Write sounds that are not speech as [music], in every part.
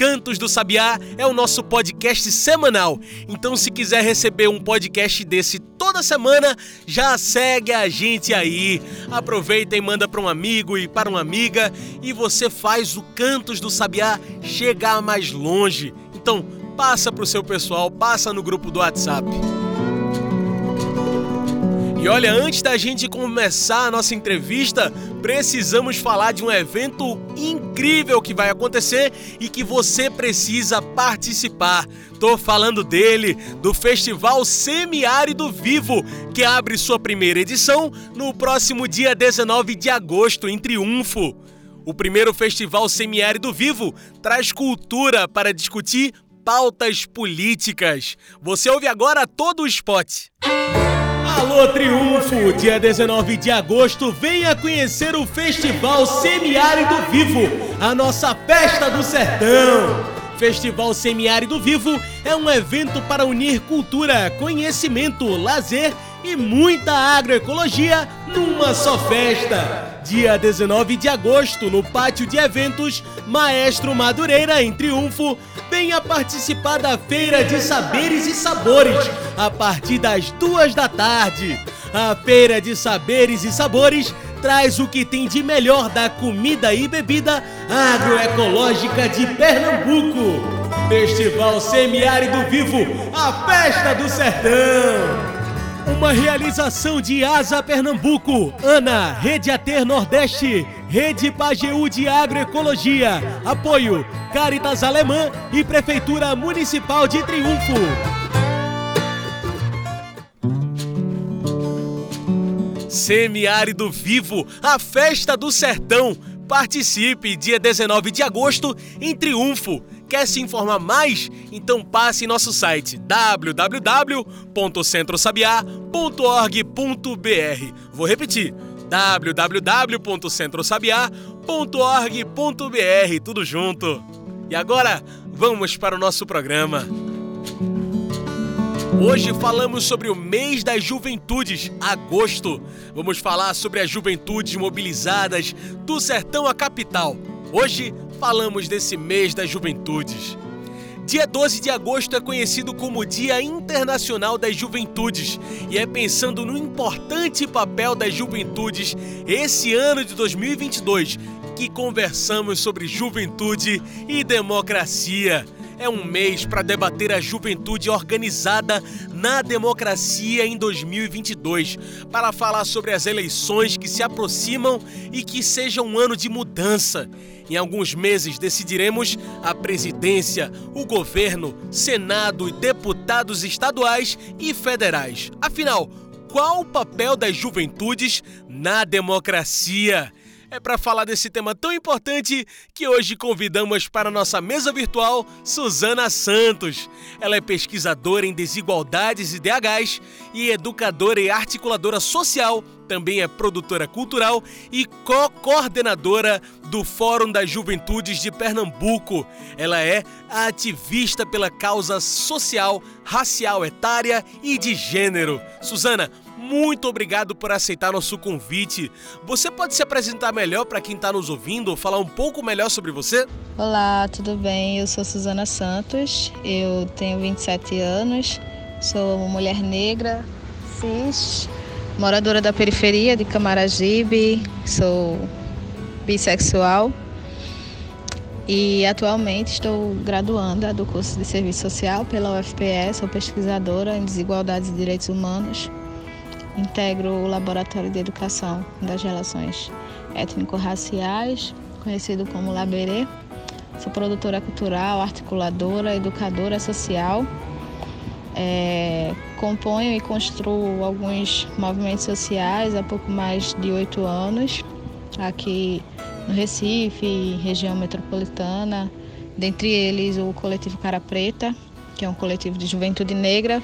Cantos do Sabiá é o nosso podcast semanal. Então, se quiser receber um podcast desse toda semana, já segue a gente aí. Aproveita e manda para um amigo e para uma amiga e você faz o Cantos do Sabiá chegar mais longe. Então, passa pro seu pessoal, passa no grupo do WhatsApp. E olha, antes da gente começar a nossa entrevista, precisamos falar de um evento incrível que vai acontecer e que você precisa participar. Tô falando dele, do Festival Semiárido Vivo, que abre sua primeira edição no próximo dia 19 de agosto em Triunfo. O primeiro Festival Semiárido Vivo traz cultura para discutir pautas políticas. Você ouve agora todo o spot. Alô Triunfo, dia 19 de agosto, venha conhecer o Festival Semiárido Vivo, a nossa festa do sertão. Festival Semiárido Vivo é um evento para unir cultura, conhecimento, lazer e muita agroecologia numa só festa. Dia 19 de agosto, no pátio de eventos Maestro Madureira, em Triunfo, venha participar da Feira de Saberes e Sabores, a partir das duas da tarde. A Feira de Saberes e Sabores traz o que tem de melhor da comida e bebida agroecológica de Pernambuco. Festival Semiárido Vivo, a festa do sertão. Uma realização de Asa Pernambuco, ANA, Rede Ater Nordeste, Rede Pajeú de Agroecologia, apoio Caritas Alemã e Prefeitura Municipal de Triunfo. Semiárido Vivo, a festa do sertão. Participe dia 19 de agosto em Triunfo. Quer se informar mais? Então passe em nosso site www.centrosabiá.org.br. Vou repetir: www.centrosabiá.org.br, tudo junto. E agora, vamos para o nosso programa. Hoje falamos sobre o mês das juventudes, agosto. Vamos falar sobre as juventudes mobilizadas do sertão à capital. Hoje falamos desse mês das juventudes. Dia 12 de agosto é conhecido como Dia Internacional das Juventudes e é pensando no importante papel das juventudes esse ano de 2022 que conversamos sobre juventude e democracia. É um mês para debater a juventude organizada na democracia em 2022, para falar sobre as eleições que se aproximam e que seja um ano de mudança. Em alguns meses decidiremos a presidência, o governo, Senado e deputados estaduais e federais. Afinal, qual o papel das juventudes na democracia? É para falar desse tema tão importante que hoje convidamos para nossa mesa virtual Suzana Santos. Ela é pesquisadora em desigualdades e DHs e educadora e articuladora social, também é produtora cultural e co-coordenadora do Fórum das Juventudes de Pernambuco. Ela é ativista pela causa social, racial, etária e de gênero. Suzana, muito obrigado por aceitar nosso convite. Você pode se apresentar melhor para quem está nos ouvindo, falar um pouco melhor sobre você? Olá, tudo bem? Eu sou Suzana Santos, eu tenho 27 anos, sou uma mulher negra, cis, moradora da periferia de Camaragibe, sou bissexual e atualmente estou graduanda do curso de Serviço Social pela UFPS, sou pesquisadora em desigualdades e direitos humanos Integro o Laboratório de Educação das Relações Étnico-Raciais, conhecido como Laberê. Sou produtora cultural, articuladora, educadora social. É, componho e construo alguns movimentos sociais há pouco mais de oito anos aqui no Recife, região metropolitana, dentre eles o coletivo Cara Preta, que é um coletivo de juventude negra,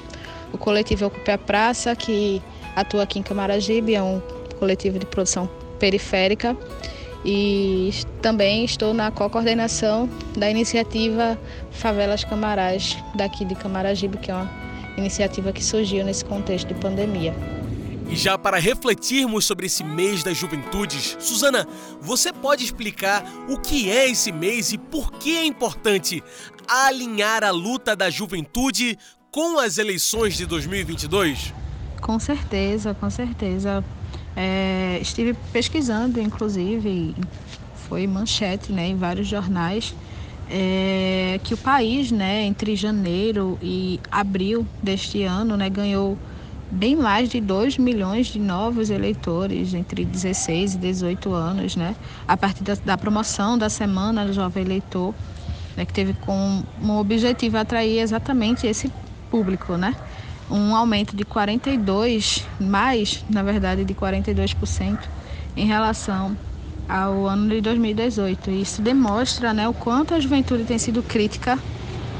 o coletivo Ocupe a Praça, que atua aqui em Camaragibe, é um coletivo de produção periférica, e também estou na co-coordenação da iniciativa Favelas Camarás, daqui de Camaragibe, que é uma iniciativa que surgiu nesse contexto de pandemia. E já para refletirmos sobre esse mês das juventudes, Suzana, você pode explicar o que é esse mês e por que é importante alinhar a luta da juventude com as eleições de 2022? Com certeza, com certeza. É, estive pesquisando, inclusive, foi manchete né, em vários jornais, é, que o país, né, entre janeiro e abril deste ano, né, ganhou bem mais de 2 milhões de novos eleitores entre 16 e 18 anos, né, a partir da, da promoção da Semana do Jovem Eleitor, né, que teve como objetivo atrair exatamente esse público, né? Um aumento de 42, mais, na verdade, de 42% em relação ao ano de 2018. Isso demonstra né, o quanto a juventude tem sido crítica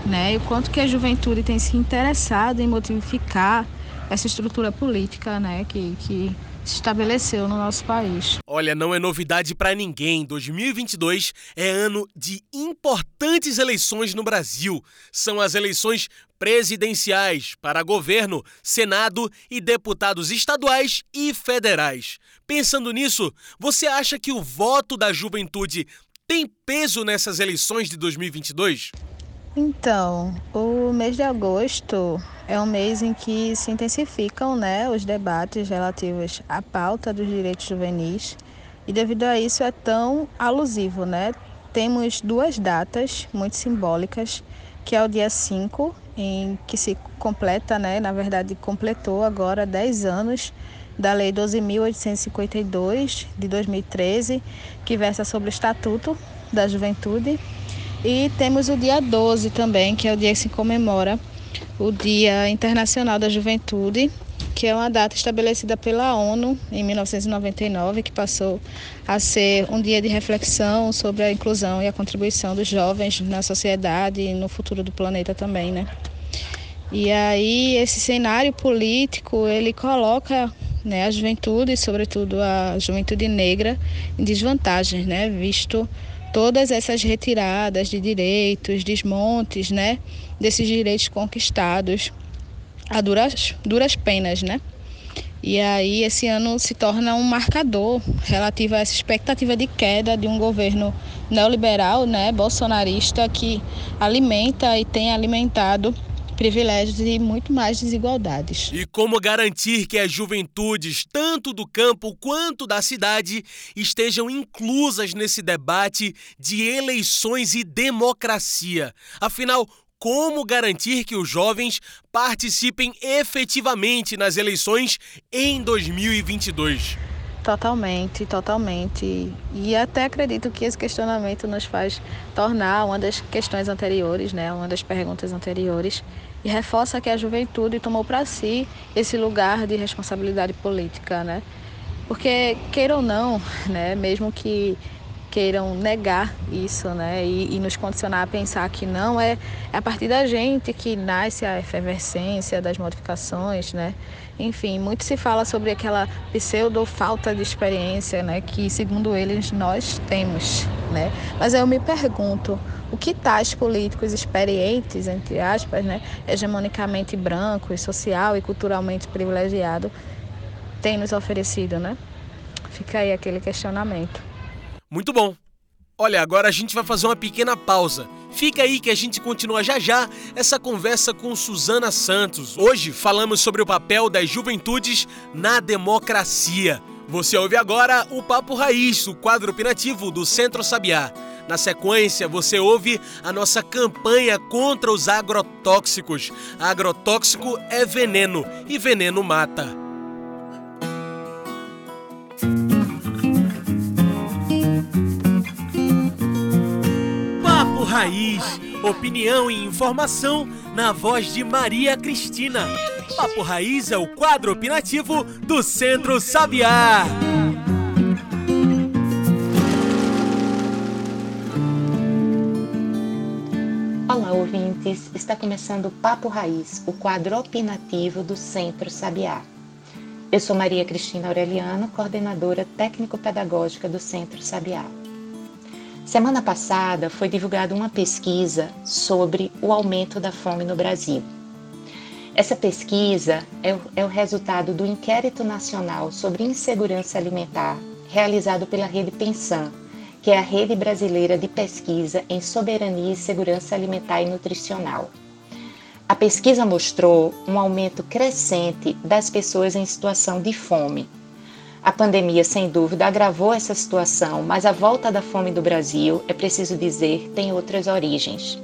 né, e o quanto que a juventude tem se interessado em modificar essa estrutura política né, que, que se estabeleceu no nosso país. Olha, não é novidade para ninguém. 2022 é ano de importantes eleições no Brasil. São as eleições presidenciais para governo, Senado e deputados estaduais e federais. Pensando nisso, você acha que o voto da juventude tem peso nessas eleições de 2022? Então, o mês de agosto é um mês em que se intensificam né, os debates relativos à pauta dos direitos juvenis e devido a isso é tão alusivo, né? Temos duas datas muito simbólicas, que é o dia 5, em que se completa, né, na verdade completou agora 10 anos da Lei 12.852 de 2013, que versa sobre o Estatuto da Juventude e temos o dia 12 também, que é o dia que se comemora o Dia Internacional da Juventude, que é uma data estabelecida pela ONU em 1999, que passou a ser um dia de reflexão sobre a inclusão e a contribuição dos jovens na sociedade e no futuro do planeta também, né? E aí esse cenário político, ele coloca né, a juventude, sobretudo a juventude negra, em desvantagem, né, visto todas essas retiradas de direitos, desmontes, né, desses direitos conquistados a duras, duras penas, né? E aí esse ano se torna um marcador relativo a essa expectativa de queda de um governo neoliberal, né, bolsonarista que alimenta e tem alimentado privilégios e muito mais desigualdades. E como garantir que as juventudes, tanto do campo quanto da cidade, estejam inclusas nesse debate de eleições e democracia? Afinal, como garantir que os jovens participem efetivamente nas eleições em 2022? Totalmente, totalmente. E até acredito que esse questionamento nos faz tornar uma das questões anteriores, né, uma das perguntas anteriores, e reforça que a juventude tomou para si esse lugar de responsabilidade política, né? Porque queira ou não, né, mesmo que queiram negar isso, né, e, e, nos condicionar a pensar que não é, é a partir da gente que nasce a efervescência das modificações, né. Enfim, muito se fala sobre aquela pseudo falta de experiência, né, que segundo eles nós temos, né. Mas eu me pergunto, o que tais políticos experientes, entre aspas, né, hegemonicamente brancos, social e culturalmente privilegiado, têm nos oferecido, né? Fica aí aquele questionamento. Muito bom. Olha, agora a gente vai fazer uma pequena pausa. Fica aí que a gente continua já já essa conversa com Suzana Santos. Hoje falamos sobre o papel das juventudes na democracia. Você ouve agora o Papo Raiz, o quadro opinativo do Centro Sabiá. Na sequência, você ouve a nossa campanha contra os agrotóxicos. Agrotóxico é veneno e veneno mata. Raiz, opinião e informação na voz de Maria Cristina. Papo Raiz é o quadro opinativo do Centro Sabiá. Olá, ouvintes. Está começando o Papo Raiz, o quadro opinativo do Centro Sabiá. Eu sou Maria Cristina Aureliano, coordenadora técnico-pedagógica do Centro Sabiá. Semana passada foi divulgada uma pesquisa sobre o aumento da fome no Brasil. Essa pesquisa é o, é o resultado do Inquérito Nacional sobre Insegurança Alimentar, realizado pela Rede Pensan, que é a Rede Brasileira de Pesquisa em Soberania e Segurança Alimentar e Nutricional. A pesquisa mostrou um aumento crescente das pessoas em situação de fome. A pandemia, sem dúvida, agravou essa situação, mas a volta da fome do Brasil, é preciso dizer, tem outras origens.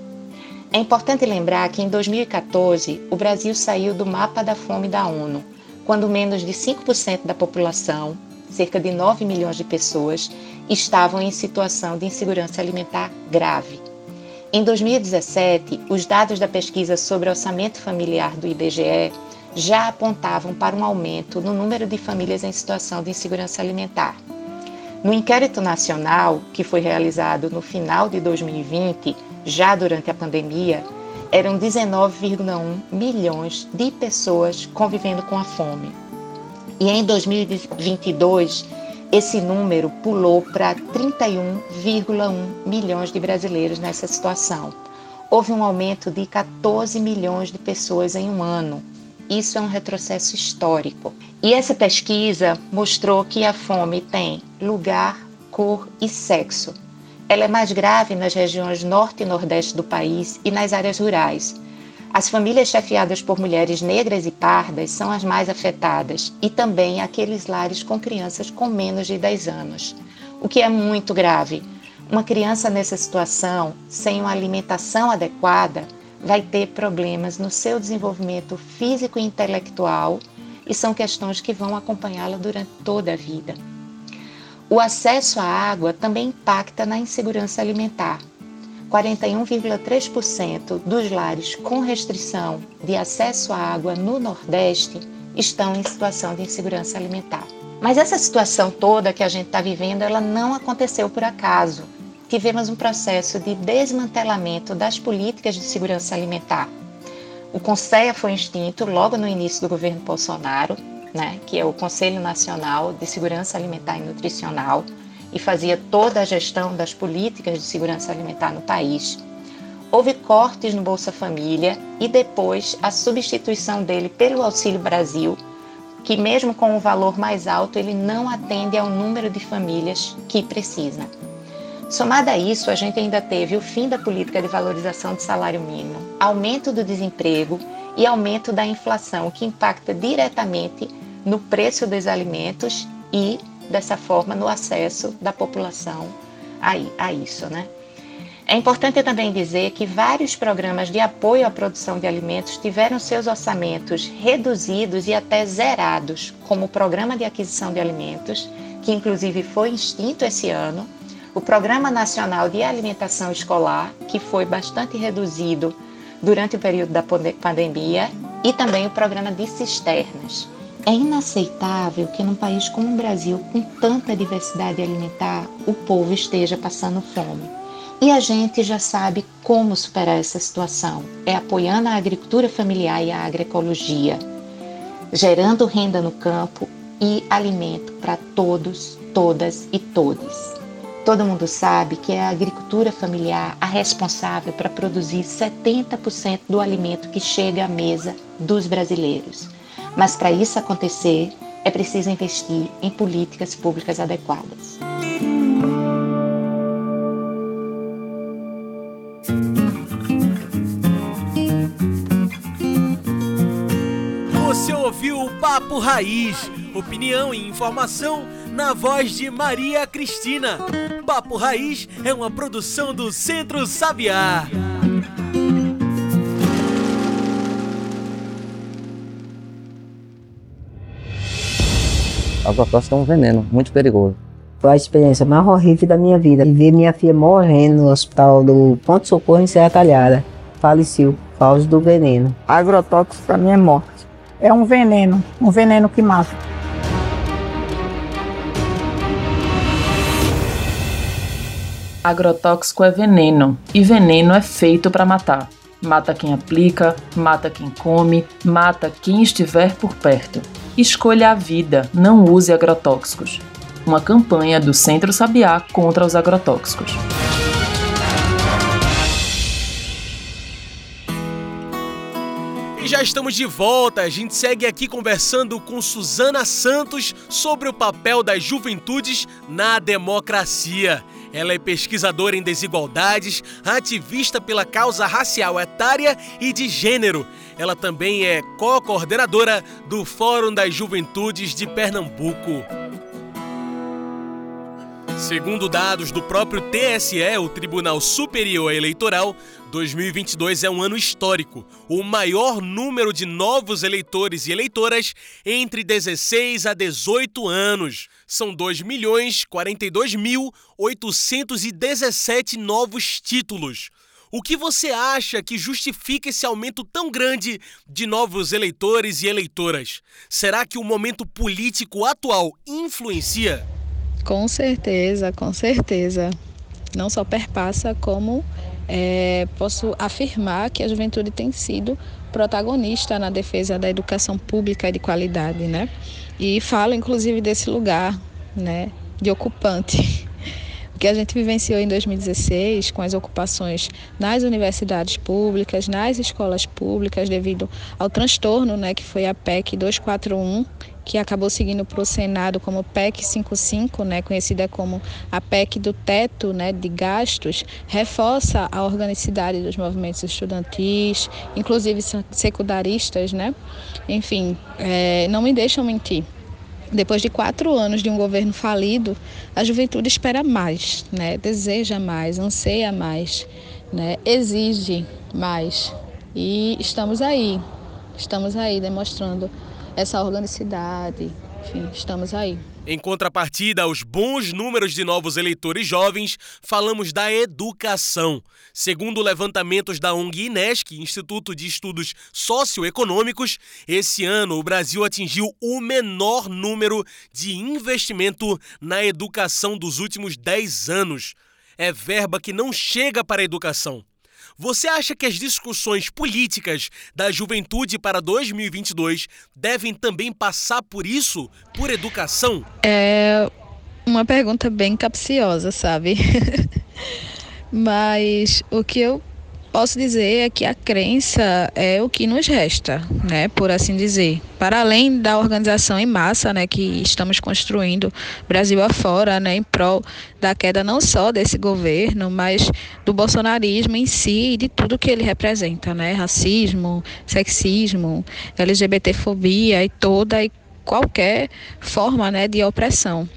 É importante lembrar que em 2014 o Brasil saiu do mapa da fome da ONU, quando menos de 5% da população, cerca de 9 milhões de pessoas, estavam em situação de insegurança alimentar grave. Em 2017, os dados da pesquisa sobre orçamento familiar do IBGE já apontavam para um aumento no número de famílias em situação de insegurança alimentar. No inquérito nacional, que foi realizado no final de 2020, já durante a pandemia, eram 19,1 milhões de pessoas convivendo com a fome. E em 2022, esse número pulou para 31,1 milhões de brasileiros nessa situação. Houve um aumento de 14 milhões de pessoas em um ano. Isso é um retrocesso histórico. E essa pesquisa mostrou que a fome tem lugar, cor e sexo. Ela é mais grave nas regiões norte e nordeste do país e nas áreas rurais, as famílias chefiadas por mulheres negras e pardas são as mais afetadas e também aqueles lares com crianças com menos de 10 anos, o que é muito grave. Uma criança nessa situação, sem uma alimentação adequada, vai ter problemas no seu desenvolvimento físico e intelectual e são questões que vão acompanhá-la durante toda a vida. O acesso à água também impacta na insegurança alimentar 41,3% dos lares com restrição de acesso à água no Nordeste estão em situação de insegurança alimentar. Mas essa situação toda que a gente está vivendo, ela não aconteceu por acaso. Tivemos um processo de desmantelamento das políticas de segurança alimentar. O CONSEA foi extinto logo no início do governo Bolsonaro, né, que é o Conselho Nacional de Segurança Alimentar e Nutricional, e fazia toda a gestão das políticas de segurança alimentar no país. Houve cortes no Bolsa Família e depois a substituição dele pelo Auxílio Brasil, que mesmo com o um valor mais alto, ele não atende ao número de famílias que precisa. Somado a isso, a gente ainda teve o fim da política de valorização do salário mínimo, aumento do desemprego e aumento da inflação, que impacta diretamente no preço dos alimentos e dessa forma no acesso da população a, a isso, né? É importante também dizer que vários programas de apoio à produção de alimentos tiveram seus orçamentos reduzidos e até zerados, como o Programa de Aquisição de Alimentos, que inclusive foi extinto esse ano, o Programa Nacional de Alimentação Escolar, que foi bastante reduzido durante o período da pandemia, e também o Programa de Cisternas. É inaceitável que num país como o Brasil, com tanta diversidade alimentar, o povo esteja passando fome. E a gente já sabe como superar essa situação. É apoiando a agricultura familiar e a agroecologia, gerando renda no campo e alimento para todos, todas e todes. Todo mundo sabe que é a agricultura familiar a responsável para produzir 70% do alimento que chega à mesa dos brasileiros. Mas para isso acontecer, é preciso investir em políticas públicas adequadas. Você ouviu o Papo Raiz, opinião e informação na voz de Maria Cristina. Papo Raiz é uma produção do Centro Sabiá. agrotóxico é um veneno muito perigoso. Foi a experiência mais horrível da minha vida. E ver minha filha morrendo no hospital do Ponto Socorro em Serra Talhada. Faleceu por causa do veneno. Agrotóxico para mim é morte. É um veneno, um veneno que mata. Agrotóxico é veneno e veneno é feito para matar. Mata quem aplica, mata quem come, mata quem estiver por perto. Escolha a vida, não use agrotóxicos. Uma campanha do Centro Sabiá contra os agrotóxicos. E já estamos de volta. A gente segue aqui conversando com Suzana Santos sobre o papel das juventudes na democracia. Ela é pesquisadora em desigualdades, ativista pela causa racial etária e de gênero. Ela também é co-coordenadora do Fórum das Juventudes de Pernambuco. Segundo dados do próprio TSE, o Tribunal Superior Eleitoral, 2022 é um ano histórico. O maior número de novos eleitores e eleitoras entre 16 a 18 anos. São 2.042.817 novos títulos. O que você acha que justifica esse aumento tão grande de novos eleitores e eleitoras? Será que o momento político atual influencia? Com certeza, com certeza. Não só perpassa, como é, posso afirmar que a juventude tem sido protagonista na defesa da educação pública de qualidade, né? E falo inclusive desse lugar, né, de ocupante. [laughs] O que a gente vivenciou em 2016 com as ocupações nas universidades públicas, nas escolas públicas, devido ao transtorno, né, que foi a PEC 241 que acabou seguindo para o Senado como PEC 55, né, conhecida como a PEC do teto né, de gastos, reforça a organicidade dos movimentos estudantis, inclusive secundaristas, né? Enfim, é, não me deixam mentir. Depois de quatro anos de um governo falido, a juventude espera mais, né? deseja mais, anseia mais, né? exige mais. E estamos aí, estamos aí demonstrando essa organicidade. Enfim, estamos aí. Em contrapartida aos bons números de novos eleitores jovens, falamos da educação. Segundo levantamentos da ONG INESC, Instituto de Estudos Socioeconômicos, esse ano o Brasil atingiu o menor número de investimento na educação dos últimos 10 anos. É verba que não chega para a educação. Você acha que as discussões políticas da juventude para 2022 devem também passar por isso, por educação? É uma pergunta bem capciosa, sabe? [laughs] Mas o que eu posso dizer é que a crença é o que nos resta, né, por assim dizer. Para além da organização em massa, né, que estamos construindo Brasil afora, né, em prol da queda não só desse governo, mas do bolsonarismo em si e de tudo que ele representa, né, racismo, sexismo, LGBTfobia e toda e qualquer forma, né, de opressão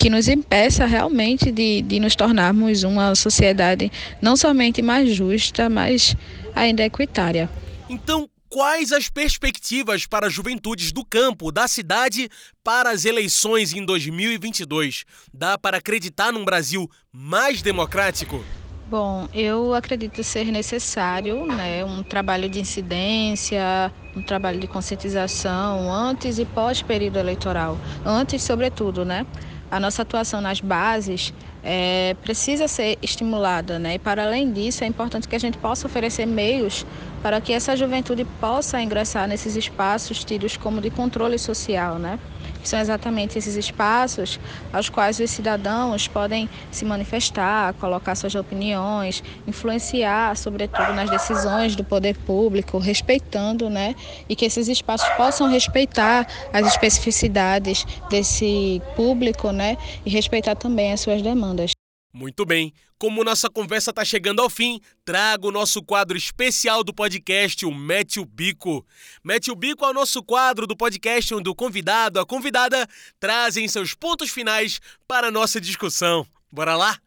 que nos impeça realmente de, de nos tornarmos uma sociedade não somente mais justa, mas ainda equitária. Então, quais as perspectivas para as juventudes do campo, da cidade, para as eleições em 2022? Dá para acreditar num Brasil mais democrático? Bom, eu acredito ser necessário né, um trabalho de incidência, um trabalho de conscientização antes e pós período eleitoral. Antes, sobretudo, né? A nossa atuação nas bases é, precisa ser estimulada, né? E para além disso, é importante que a gente possa oferecer meios para que essa juventude possa ingressar nesses espaços tidos como de controle social, né? São exatamente esses espaços aos quais os cidadãos podem se manifestar, colocar suas opiniões, influenciar, sobretudo, nas decisões do poder público, respeitando, né? E que esses espaços possam respeitar as especificidades desse público, né? E respeitar também as suas demandas. Muito bem. Como nossa conversa está chegando ao fim, trago o nosso quadro especial do podcast, o Mete o Bico. Mete o Bico é o nosso quadro do podcast onde o convidado, a convidada, trazem seus pontos finais para a nossa discussão. Bora lá?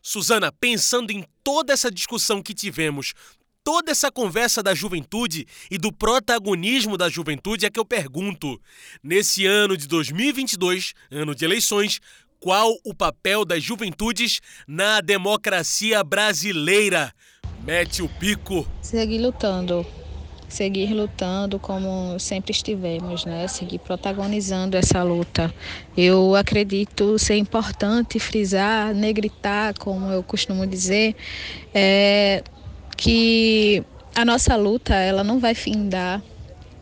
Suzana, pensando em toda essa discussão que tivemos, toda essa conversa da juventude e do protagonismo da juventude é que eu pergunto: nesse ano de 2022, ano de eleições, qual o papel das juventudes na democracia brasileira? Mete o pico. Seguir lutando. Seguir lutando como sempre estivemos, né? Seguir protagonizando essa luta. Eu acredito ser importante frisar, negritar, como eu costumo dizer, é, que a nossa luta ela não vai findar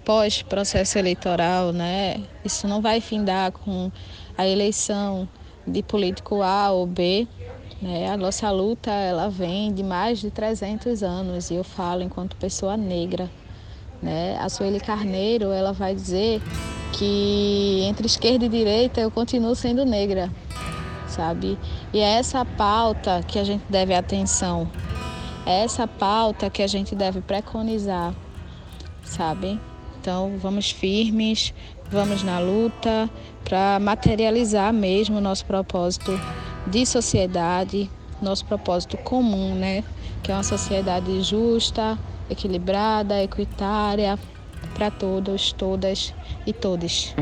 pós processo eleitoral, né? Isso não vai findar com a eleição de político A ou B, né? A nossa luta ela vem de mais de 300 anos e eu falo enquanto pessoa negra, né? A Sueli Carneiro ela vai dizer que entre esquerda e direita eu continuo sendo negra, sabe? E é essa pauta que a gente deve atenção, é essa pauta que a gente deve preconizar, sabe? Então vamos firmes, vamos na luta para materializar mesmo o nosso propósito de sociedade, nosso propósito comum, né? Que é uma sociedade justa, equilibrada, equitária para todos, todas e todos.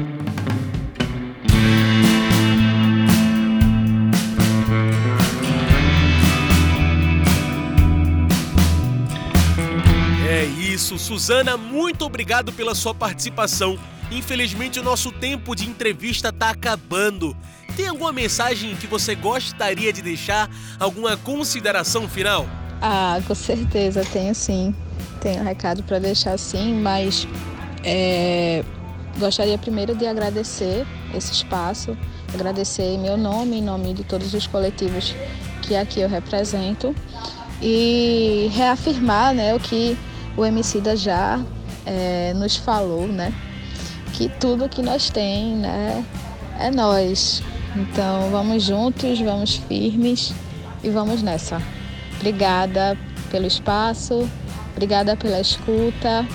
É isso, Suzana, muito obrigado pela sua participação. Infelizmente, o nosso tempo de entrevista está acabando. Tem alguma mensagem que você gostaria de deixar? Alguma consideração final? Ah, com certeza, tenho sim. Tenho um recado para deixar sim, mas é, gostaria primeiro de agradecer esse espaço, agradecer em meu nome, em nome de todos os coletivos que aqui eu represento e reafirmar né, o que o Emicida já é, nos falou, né? Que tudo que nós tem, né, é nós. Então vamos juntos, vamos firmes e vamos nessa. Obrigada pelo espaço, obrigada pela escuta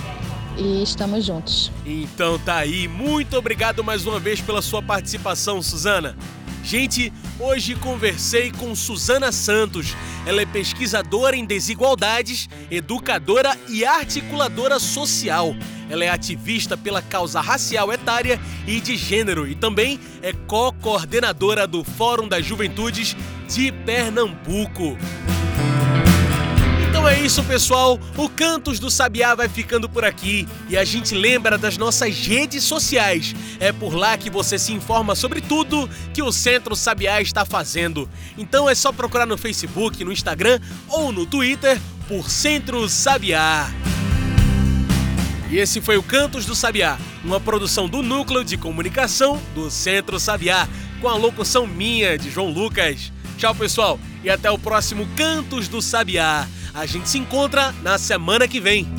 e estamos juntos. Então tá aí, muito obrigado mais uma vez pela sua participação, Suzana. Gente, hoje conversei com Suzana Santos. Ela é pesquisadora em desigualdades, educadora e articuladora social. Ela é ativista pela causa racial etária e de gênero e também é co-coordenadora do Fórum das Juventudes de Pernambuco. Então é isso, pessoal. O Cantos do Sabiá vai ficando por aqui e a gente lembra das nossas redes sociais. É por lá que você se informa sobre tudo que o Centro Sabiá está fazendo. Então é só procurar no Facebook, no Instagram ou no Twitter por Centro Sabiá. E esse foi o Cantos do Sabiá, uma produção do Núcleo de Comunicação do Centro Sabiá, com a locução minha de João Lucas. Tchau, pessoal, e até o próximo Cantos do Sabiá. A gente se encontra na semana que vem.